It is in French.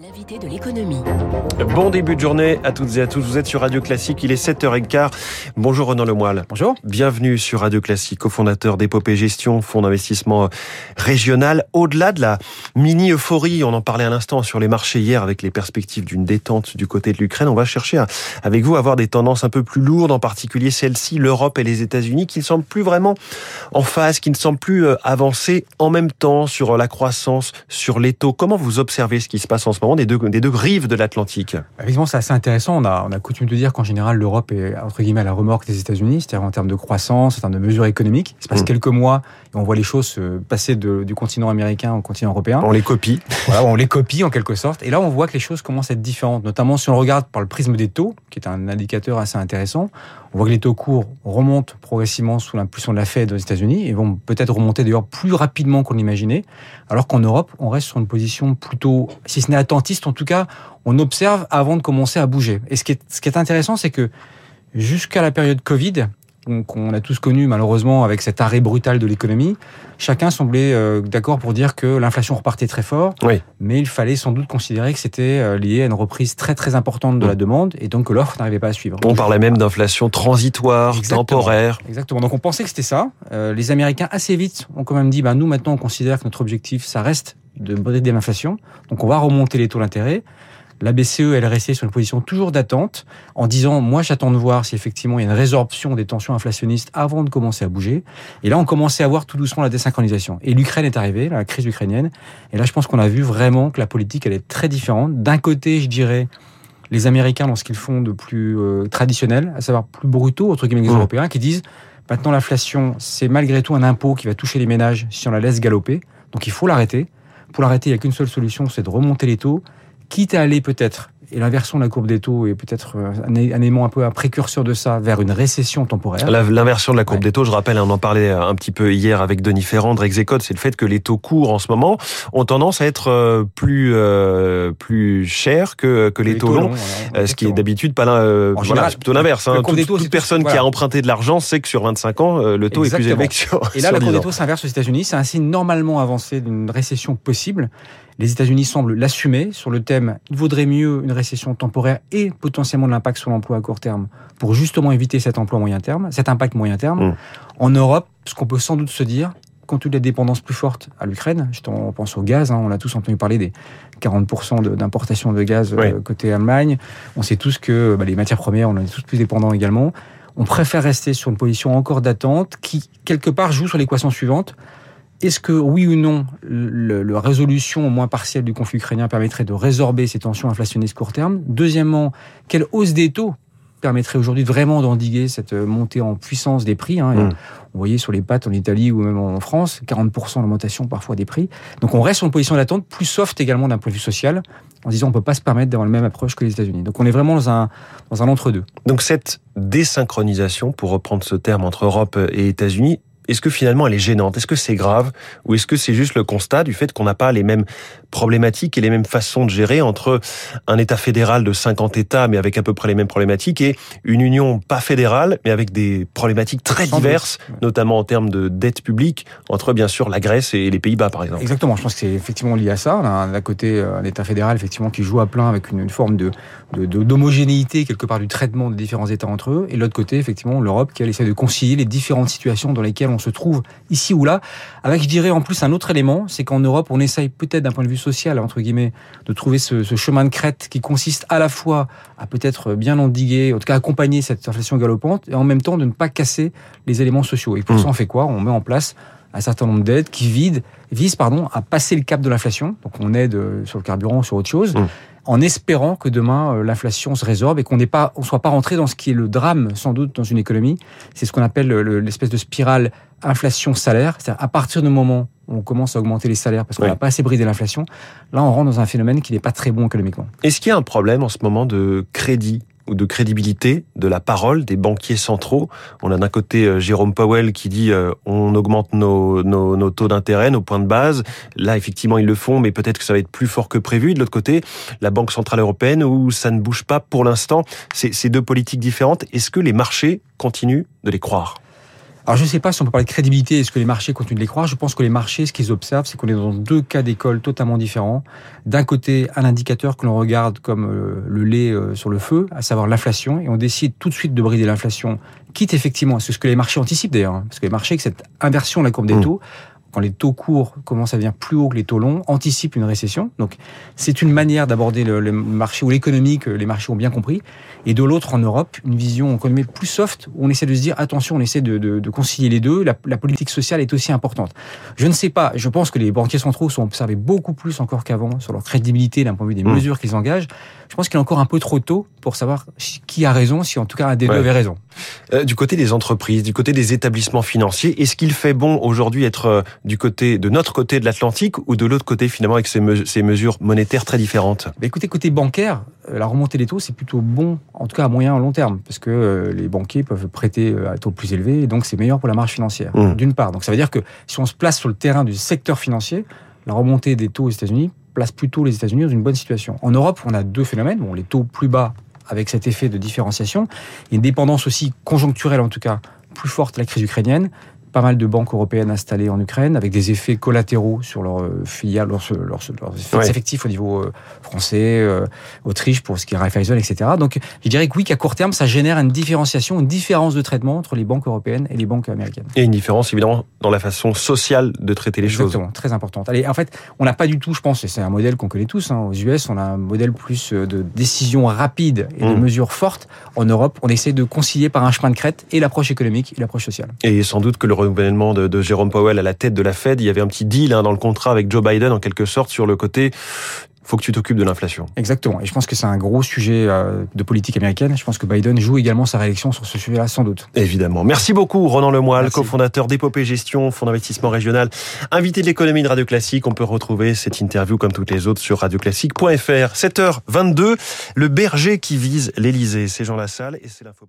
L'invité de l'économie. Bon début de journée à toutes et à tous. Vous êtes sur Radio Classique, il est 7h15. Bonjour Renan Lemoyle. Bonjour. Bienvenue sur Radio Classique, cofondateur d'Épopée Gestion, fonds d'investissement régional. Au-delà de la mini-euphorie, on en parlait à l'instant sur les marchés hier avec les perspectives d'une détente du côté de l'Ukraine, on va chercher à, avec vous à avoir des tendances un peu plus lourdes, en particulier celle-ci, l'Europe et les États-Unis, qui ne semblent plus vraiment en phase, qui ne semblent plus euh, avancer en même temps sur la croissance, sur les taux. Comment vous observez ce qui se passe en ce moment? Des deux, des deux rives de l'Atlantique. Effectivement, c'est assez intéressant. On a, on a coutume de dire qu'en général, l'Europe est entre guillemets à la remorque des États-Unis, c'est-à-dire en termes de croissance, en termes de mesures économiques. Il se passe mmh. quelques mois et on voit les choses passer de, du continent américain au continent européen. On les copie. Voilà, on les copie en quelque sorte. Et là, on voit que les choses commencent à être différentes, notamment si on regarde par le prisme des taux, qui est un indicateur assez intéressant. On voit que les taux courts remontent progressivement sous l'impulsion de la Fed aux États-Unis et vont peut-être remonter d'ailleurs plus rapidement qu'on l'imaginait, alors qu'en Europe, on reste sur une position plutôt, si ce n'est attentiste, en tout cas, on observe avant de commencer à bouger. Et ce qui est, ce qui est intéressant, c'est que jusqu'à la période Covid, qu'on a tous connu malheureusement avec cet arrêt brutal de l'économie, chacun semblait euh, d'accord pour dire que l'inflation repartait très fort, oui. mais il fallait sans doute considérer que c'était euh, lié à une reprise très très importante de la demande et donc que l'offre n'arrivait pas à suivre. On parlait même d'inflation transitoire, Exactement. temporaire. Exactement. Donc on pensait que c'était ça. Euh, les Américains assez vite ont quand même dit, bah, nous maintenant on considère que notre objectif ça reste de brider l'inflation, donc on va remonter les taux d'intérêt. La BCE, elle est restée sur une position toujours d'attente, en disant, moi j'attends de voir si effectivement il y a une résorption des tensions inflationnistes avant de commencer à bouger. Et là, on commençait à voir tout doucement la désynchronisation. Et l'Ukraine est arrivée, la crise ukrainienne. Et là, je pense qu'on a vu vraiment que la politique, elle est très différente. D'un côté, je dirais, les Américains dans ce qu'ils font de plus euh, traditionnel, à savoir plus brutaux, entre guillemets, les mmh. Européens, qui disent, maintenant l'inflation, c'est malgré tout un impôt qui va toucher les ménages si on la laisse galoper. Donc il faut l'arrêter. Pour l'arrêter, il n'y a qu'une seule solution, c'est de remonter les taux quitte à aller peut-être, et l'inversion de la courbe des taux est peut-être un élément un peu un précurseur de ça, vers une récession temporaire. L'inversion de la courbe ouais. des taux, je rappelle, on en parlait un petit peu hier avec Denis Ferrand de Rexecode, c'est le fait que les taux courts en ce moment ont tendance à être euh, plus euh, plus chers que, que les, les taux, taux longs, longs voilà, ce qui est d'habitude pas euh, voilà, général, plutôt l'inverse. Hein. Toute, toute personne voilà. qui a emprunté de l'argent sait que sur 25 ans, le taux Exactement. est plus élevé que sur Et là, sur la courbe des des taux s'inverse aux États-Unis, c'est un signe normalement avancé d'une récession possible. Les États-Unis semblent l'assumer sur le thème il vaudrait mieux une récession temporaire et potentiellement de l'impact sur l'emploi à court terme pour justement éviter cet emploi moyen terme, cet impact moyen terme. Mm. En Europe, ce qu'on peut sans doute se dire, compte tenu de la dépendance plus forte à l'Ukraine, on pense au gaz, hein, on a tous entendu parler des 40% d'importation de, de, gaz oui. euh, côté Allemagne, on sait tous que bah, les matières premières, on en est tous plus dépendants également. On préfère rester sur une position encore d'attente qui, quelque part, joue sur l'équation suivante est-ce que oui ou non, la résolution au moins partielle du conflit ukrainien permettrait de résorber ces tensions inflationnistes court terme? Deuxièmement, quelle hausse des taux permettrait aujourd'hui vraiment d'endiguer cette montée en puissance des prix hein, mmh. On voyait sur les pattes en Italie ou même en France, 40% d'augmentation parfois des prix. Donc on reste sur une position d'attente plus soft également d'un point de vue social, en disant on ne peut pas se permettre d'avoir la même approche que les États-Unis. Donc on est vraiment dans un, dans un entre-deux. Donc cette désynchronisation, pour reprendre ce terme entre Europe et États-Unis, est-ce que finalement elle est gênante? Est-ce que c'est grave? Ou est-ce que c'est juste le constat du fait qu'on n'a pas les mêmes problématiques et les mêmes façons de gérer entre un État fédéral de 50 États, mais avec à peu près les mêmes problématiques, et une union pas fédérale, mais avec des problématiques très diverses, notamment en termes de dette publique, entre bien sûr la Grèce et les Pays-Bas, par exemple. Exactement, je pense que c'est effectivement lié à ça. On a d'un côté un État fédéral effectivement qui joue à plein avec une, une forme de d'homogénéité quelque part du traitement des différents États entre eux, et l'autre côté effectivement l'Europe qui elle essaie de concilier les différentes situations dans lesquelles on se trouve ici ou là, avec je dirais en plus un autre élément, c'est qu'en Europe on essaye peut-être d'un point de vue social entre guillemets de trouver ce, ce, chemin de crête qui consiste à la fois à peut-être bien endiguer, en tout cas accompagner cette inflation galopante, et en même temps de ne pas casser les éléments sociaux. Et pour mmh. ça on fait quoi? On met en place un certain nombre d'aides qui vident, visent pardon, à passer le cap de l'inflation. Donc on aide sur le carburant, sur autre chose. Mmh en espérant que demain euh, l'inflation se résorbe et qu'on n'est pas, on soit pas rentré dans ce qui est le drame sans doute dans une économie. C'est ce qu'on appelle l'espèce de spirale inflation-salaire. C'est-à-dire à partir du moment où on commence à augmenter les salaires parce qu'on n'a Oui. pas assez brisé l'inflation, là on rentre dans un phénomène qui n'est pas très bon économiquement. Est-ce qu'il y a un problème en ce moment de crédit? Ou de crédibilité de la parole des banquiers centraux. On a d'un côté euh, Jérôme Powell qui dit euh, on augmente nos, nos, taux d'intérêt, nos points de base. Là, effectivement, ils le font, mais peut-être que ça va être plus fort que prévu. De l'autre côté, la Banque centrale européenne où ça ne bouge pas pour l'instant. C'est deux politiques différentes. Est-ce que les marchés continuent de les croire? Alors je ne sais pas si on peut parler de crédibilité, est-ce que les marchés continuent de les croire Je pense que les marchés, ce qu'ils observent, c'est qu'on est dans deux cas d'école totalement différents. D'un côté, un indicateur que l'on regarde comme euh, le lait euh, sur le feu, à savoir l'inflation, et on décide tout de suite de brider l'inflation, quitte effectivement, c'est ce que les marchés anticipent d'ailleurs, hein, parce que les marchés, avec cette inversion de la courbe des mmh. Quand les taux courts commencent à devenir plus hauts que les taux longs, anticipe une récession. Donc, c'est une manière d'aborder le, marché ou l'économie que les marchés ont bien compris. Et de l'autre, en Europe, une vision économique plus soft, où on essaie de se dire, attention, on essaie de, de, de concilier les deux. La, la, politique sociale est aussi importante. Je ne sais pas, je pense que les banquiers centraux sont observés beaucoup plus encore qu'avant sur leur crédibilité d'un point de vue des mmh. mesures qu'ils engagent. Je pense qu'il est encore un peu trop tôt pour savoir qui a raison, si en tout cas un des deux avait raison. Euh, du côté des entreprises, du côté des établissements financiers, est-ce qu'il fait bon aujourd'hui être euh, du côté de notre côté de l'Atlantique ou de l'autre côté finalement avec ces, ces, mesures monétaires très différentes? Bah Écoutez, côté bancaire, euh, la remontée des taux c'est plutôt bon, en tout cas à moyen et long terme, parce que les banquiers peuvent prêter à taux plus élevés et donc c'est meilleur pour la marge financière. Mmh. D'une part, donc ça veut dire que si on se place sur le terrain du secteur financier, la remontée des taux aux États-Unis place plutôt les États-Unis dans une bonne situation. En Europe, on a deux phénomènes. Bon, les taux plus bas avec cet effet de différenciation, une dépendance aussi conjoncturelle en tout cas plus forte à la crise ukrainienne, pas mal de banques européennes installées en Ukraine, avec des effets collatéraux sur leurs euh, filiales, leurs, leurs, effectifs au niveau euh, français, euh, Autriche pour ce qui est Raiffeisen, etc. Donc, je dirais que oui, qu'à court terme, ça génère une différenciation, une différence de traitement entre les banques européennes et les banques américaines. Et une différence, évidemment, dans la façon sociale de traiter les choses. Exactement, très importante. Allez, en fait, on n'a pas du tout, je pense, et c'est un modèle qu'on connaît tous, hein, aux US, on a un modèle plus de décision rapide et de mmh. mesures fortes. En Europe, on essaie de concilier par un chemin de crête et l'approche économique et l'approche sociale. Et sans doute que le renouvellement de, de, Jérôme Powell à la tête de la Fed, il y avait un petit deal hein, dans le contrat avec Joe Biden en quelque sorte sur le côté faut que tu t'occupes de l'inflation. Exactement. Et je pense que c'est un gros sujet euh, de politique américaine. Je pense que Biden joue également sa réélection sur ce sujet-là, sans doute. Évidemment. Merci beaucoup, Ronan Lemoyle, cofondateur d'Épopée Gestion, fonds d'investissement régional, invité de l'économie de Radio Classique. On peut retrouver cette interview, comme toutes les autres, sur radioclassique.fr. 7h22, le berger qui vise l'Elysée. C'est Jean Lassalle et c'est l'info